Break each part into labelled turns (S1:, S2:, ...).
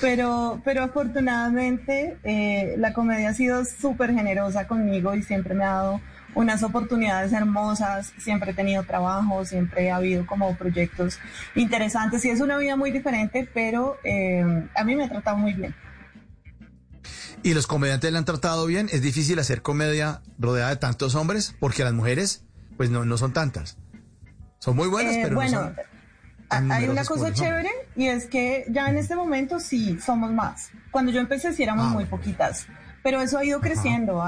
S1: Pero, pero afortunadamente eh, la comedia ha sido súper generosa conmigo y siempre me ha dado unas oportunidades hermosas, siempre he tenido trabajo, siempre ha habido como proyectos interesantes y es una vida muy diferente, pero eh, a mí me ha tratado muy bien.
S2: ¿Y los comediantes le han tratado bien? ¿Es difícil hacer comedia rodeada de tantos hombres? Porque las mujeres, pues no, no son tantas. Son muy buenas,
S1: Eh,
S2: pero
S1: bueno,
S2: no son
S1: hay una cosa chévere y es que ya en este momento sí somos más. Cuando yo empecé sí éramos
S2: Ah,
S1: muy poquitas, pero eso ha ido creciendo.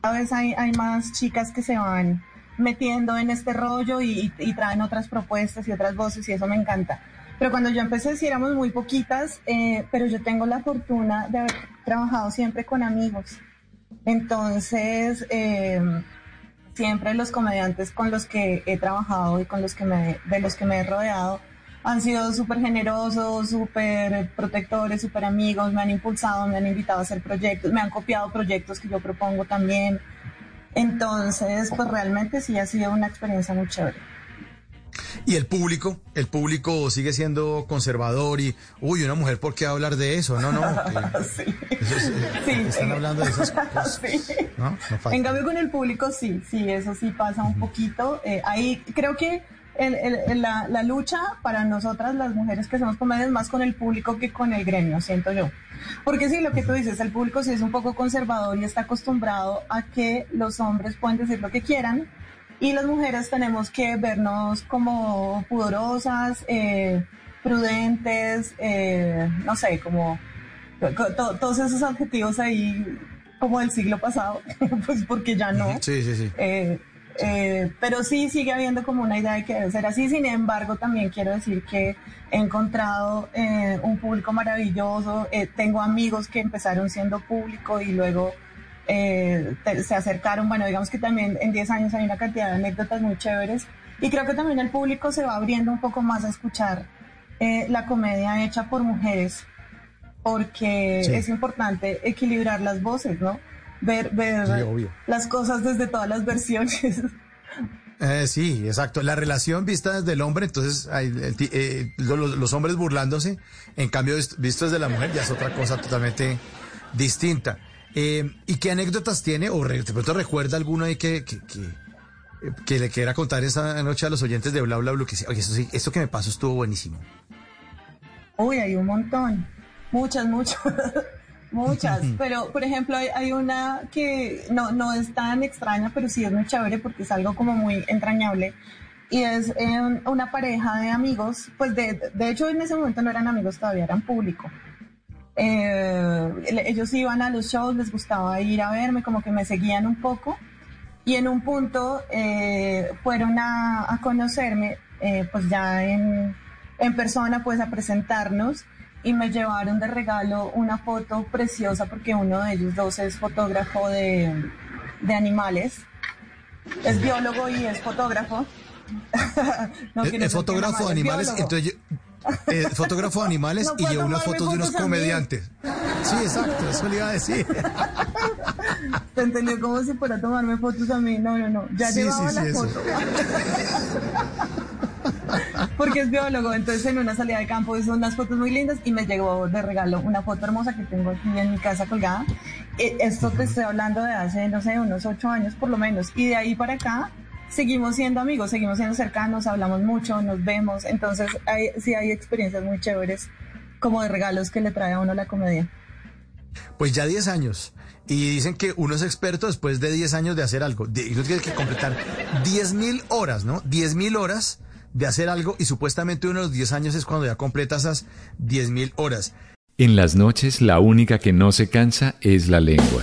S1: Cada vez hay, hay más chicas que se van metiendo en este rollo y, y traen otras propuestas y otras voces y eso me encanta. Pero cuando yo empecé sí éramos muy poquitas, eh, pero yo tengo la fortuna de haber trabajado siempre con amigos. Entonces, eh, siempre los comediantes con los que he trabajado y con los que me, de los que me he rodeado han sido súper generosos, súper protectores, súper amigos, me han impulsado, me han invitado a hacer proyectos, me han copiado proyectos que yo propongo también. Entonces, pues realmente sí ha sido una experiencia muy chévere.
S2: Y el público, el público sigue siendo conservador y, uy, una mujer, ¿por qué hablar de eso? No, no. que-
S1: Sí.
S2: eso es, eh,
S1: Sí,
S2: están
S1: eh,
S2: hablando de esas cosas.
S1: Sí.
S2: ¿no? No falta.
S1: En cambio con el público sí, sí, eso sí pasa un poquito. Eh, ahí creo que el- el- el- la, la lucha para nosotras las mujeres que hacemos comedia es más con el público que con el gremio, siento yo. Porque sí, lo que tú dices, el público sí es un poco conservador y está acostumbrado a que los hombres pueden decir lo que quieran y las mujeres tenemos que vernos como pudorosas, eh, prudentes, eh, no sé, como to- to- todos esos adjetivos ahí como del siglo pasado, pues porque ya no.
S2: Sí, sí, sí.
S1: Eh, eh, pero sí sigue habiendo como una idea de que debe ser así. Sin embargo, también quiero decir que he encontrado eh, un público maravilloso. Eh, tengo amigos que empezaron siendo público y luego eh, te- se acercaron. Bueno, digamos que también en 10 años hay una cantidad de anécdotas muy chéveres. Y creo que también el público se va abriendo un poco más a escuchar eh, la comedia hecha por mujeres porque
S2: Sí.
S1: es importante equilibrar las voces, ¿no? Ver, ver
S2: Sí,
S1: las cosas desde todas las versiones.
S2: Eh, sí, exacto. La relación vista desde el hombre, entonces hay el eh, lo- lo- los, hombres burlándose, en cambio vis- visto desde la mujer ya es otra cosa totalmente distinta. Eh, ¿Y qué anécdotas tiene o de pronto recuerda alguno ahí que, que, que, eh, que le quiera contar esta noche a los oyentes de Bla Bla Bla? Que oye, esto, sí, esto que me pasó estuvo buenísimo.
S1: Uy, hay un montón. Muchas, muchas. Muchas, pero por ejemplo hay, hay una que no, no es tan extraña, pero sí es muy chévere porque es algo como muy entrañable. Y es eh, una pareja de amigos, pues de, de hecho en ese momento no eran amigos todavía, eran público. Eh, ellos iban a los shows, les gustaba ir a verme, como que me seguían un poco. Y en un punto eh, fueron a, a conocerme, eh, pues ya en, en persona, pues a presentarnos y me llevaron de regalo una foto preciosa porque uno de ellos dos es fotógrafo de, de animales. Es biólogo y es fotógrafo. No
S2: Es- es fotógrafo de
S1: es
S2: animales, entonces yo- eh, fotógrafo de animales
S1: No
S2: y lleva unas fotos de unos comediantes. Sí, exacto, eso le iba a decir.
S1: Te entendió como si fuera a tomarme fotos a mí. No, no, no. Ya
S2: Sí,
S1: llevaba
S2: sí,
S1: la
S2: sí,
S1: foto. Porque es biólogo, entonces en una salida de campo hizo unas fotos muy lindas y me llegó de regalo una foto hermosa que tengo aquí en mi casa colgada. Eh, Esto te estoy hablando de hace, no sé, unos ocho años por lo menos. Y de ahí para acá seguimos siendo amigos, seguimos siendo cercanos, hablamos mucho, nos vemos. Entonces hay, sí hay experiencias muy chéveres como de regalos que le trae a uno la comedia.
S2: Pues ya 10 años. Y dicen que uno es experto después de 10 años de hacer algo. De- Y uno tiene que completar 10 mil horas, ¿no? 10 mil horas de hacer algo y supuestamente uno de los 10 años es cuando ya completa esas 10 mil horas.
S3: En las noches la única que no se cansa es la lengua.